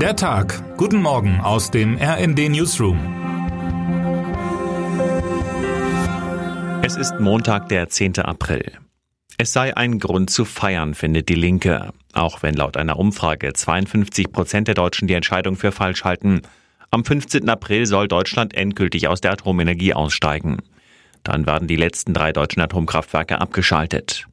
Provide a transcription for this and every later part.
Der Tag. Guten Morgen aus dem RND Newsroom. Es ist Montag, der 10. April. Es sei ein Grund zu feiern, findet die Linke. Auch wenn laut einer Umfrage 52 Prozent der Deutschen die Entscheidung für falsch halten. Am 15. April soll Deutschland endgültig aus der Atomenergie aussteigen. Dann werden die letzten drei deutschen Atomkraftwerke abgeschaltet.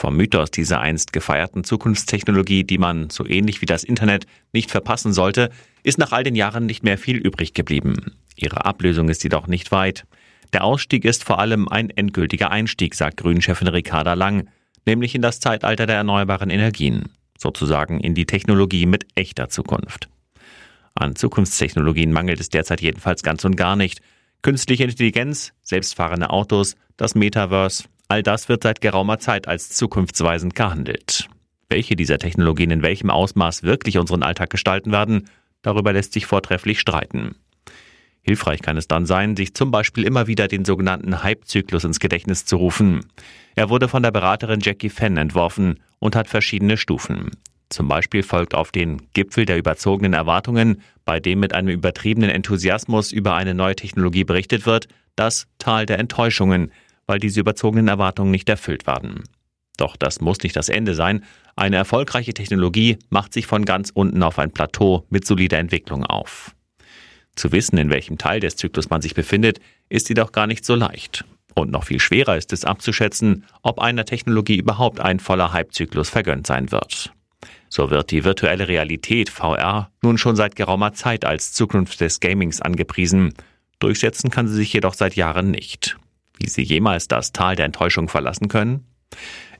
Vom Mythos dieser einst gefeierten Zukunftstechnologie, die man, so ähnlich wie das Internet, nicht verpassen sollte, ist nach all den Jahren nicht mehr viel übrig geblieben. Ihre Ablösung ist jedoch nicht weit. Der Ausstieg ist vor allem ein endgültiger Einstieg, sagt Grünchefin Ricarda Lang, nämlich in das Zeitalter der erneuerbaren Energien, sozusagen in die Technologie mit echter Zukunft. An Zukunftstechnologien mangelt es derzeit jedenfalls ganz und gar nicht. Künstliche Intelligenz, selbstfahrende Autos, das Metaverse, All das wird seit geraumer Zeit als zukunftsweisend gehandelt. Welche dieser Technologien in welchem Ausmaß wirklich unseren Alltag gestalten werden, darüber lässt sich vortrefflich streiten. Hilfreich kann es dann sein, sich zum Beispiel immer wieder den sogenannten Hype-Zyklus ins Gedächtnis zu rufen. Er wurde von der Beraterin Jackie Fenn entworfen und hat verschiedene Stufen. Zum Beispiel folgt auf den Gipfel der überzogenen Erwartungen, bei dem mit einem übertriebenen Enthusiasmus über eine neue Technologie berichtet wird, das Tal der Enttäuschungen, weil diese überzogenen Erwartungen nicht erfüllt werden. Doch das muss nicht das Ende sein. Eine erfolgreiche Technologie macht sich von ganz unten auf ein Plateau mit solider Entwicklung auf. Zu wissen, in welchem Teil des Zyklus man sich befindet, ist jedoch gar nicht so leicht. Und noch viel schwerer ist es abzuschätzen, ob einer Technologie überhaupt ein voller Hypezyklus vergönnt sein wird. So wird die virtuelle Realität VR nun schon seit geraumer Zeit als Zukunft des Gamings angepriesen. Durchsetzen kann sie sich jedoch seit Jahren nicht wie sie jemals das Tal der Enttäuschung verlassen können?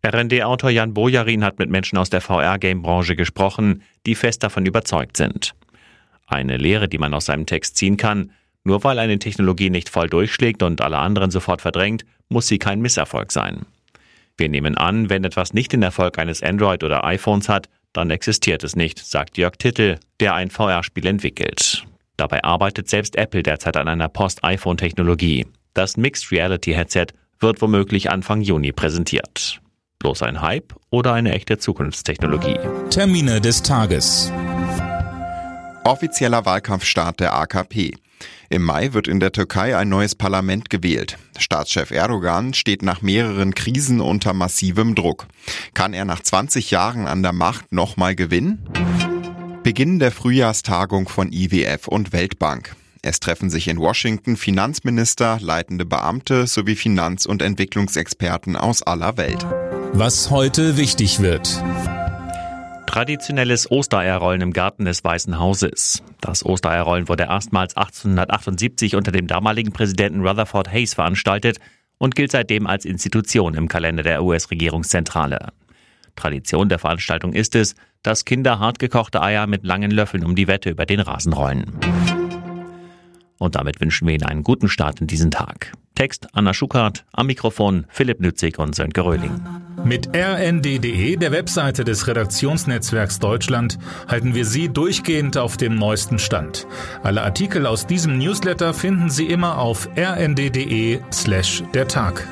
RND-Autor Jan Bojarin hat mit Menschen aus der VR-Game-Branche gesprochen, die fest davon überzeugt sind. Eine Lehre, die man aus seinem Text ziehen kann, nur weil eine Technologie nicht voll durchschlägt und alle anderen sofort verdrängt, muss sie kein Misserfolg sein. Wir nehmen an, wenn etwas nicht den Erfolg eines Android oder iPhones hat, dann existiert es nicht, sagt Jörg Tittel, der ein VR-Spiel entwickelt. Dabei arbeitet selbst Apple derzeit an einer Post-iPhone-Technologie. Das Mixed Reality Headset wird womöglich Anfang Juni präsentiert. Bloß ein Hype oder eine echte Zukunftstechnologie? Termine des Tages. Offizieller Wahlkampfstart der AKP. Im Mai wird in der Türkei ein neues Parlament gewählt. Staatschef Erdogan steht nach mehreren Krisen unter massivem Druck. Kann er nach 20 Jahren an der Macht nochmal gewinnen? Beginn der Frühjahrstagung von IWF und Weltbank. Es treffen sich in Washington Finanzminister, leitende Beamte sowie Finanz- und Entwicklungsexperten aus aller Welt. Was heute wichtig wird. Traditionelles Ostereierrollen im Garten des Weißen Hauses. Das Ostereierrollen wurde erstmals 1878 unter dem damaligen Präsidenten Rutherford Hayes veranstaltet und gilt seitdem als Institution im Kalender der US-Regierungszentrale. Tradition der Veranstaltung ist es, dass Kinder hartgekochte Eier mit langen Löffeln um die Wette über den Rasen rollen. Und damit wünschen wir Ihnen einen guten Start in diesen Tag. Text Anna Schuckart, am Mikrofon Philipp Nützig und Sönke Röhling. Mit rnd.de, der Webseite des Redaktionsnetzwerks Deutschland, halten wir Sie durchgehend auf dem neuesten Stand. Alle Artikel aus diesem Newsletter finden Sie immer auf rnd.de slash der Tag.